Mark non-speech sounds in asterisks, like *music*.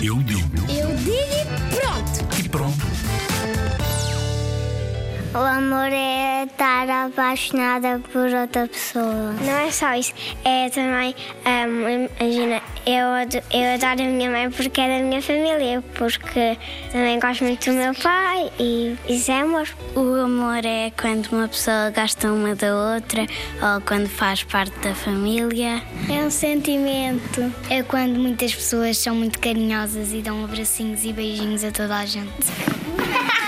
Eu digo O amor é estar apaixonada por outra pessoa. Não é só isso, é também, hum, imagina, eu, eu adoro a minha mãe porque é da minha família, porque também gosto muito do meu pai e isso é amor. O amor é quando uma pessoa gosta uma da outra ou quando faz parte da família. É um sentimento. É quando muitas pessoas são muito carinhosas e dão abracinhos e beijinhos a toda a gente. *laughs*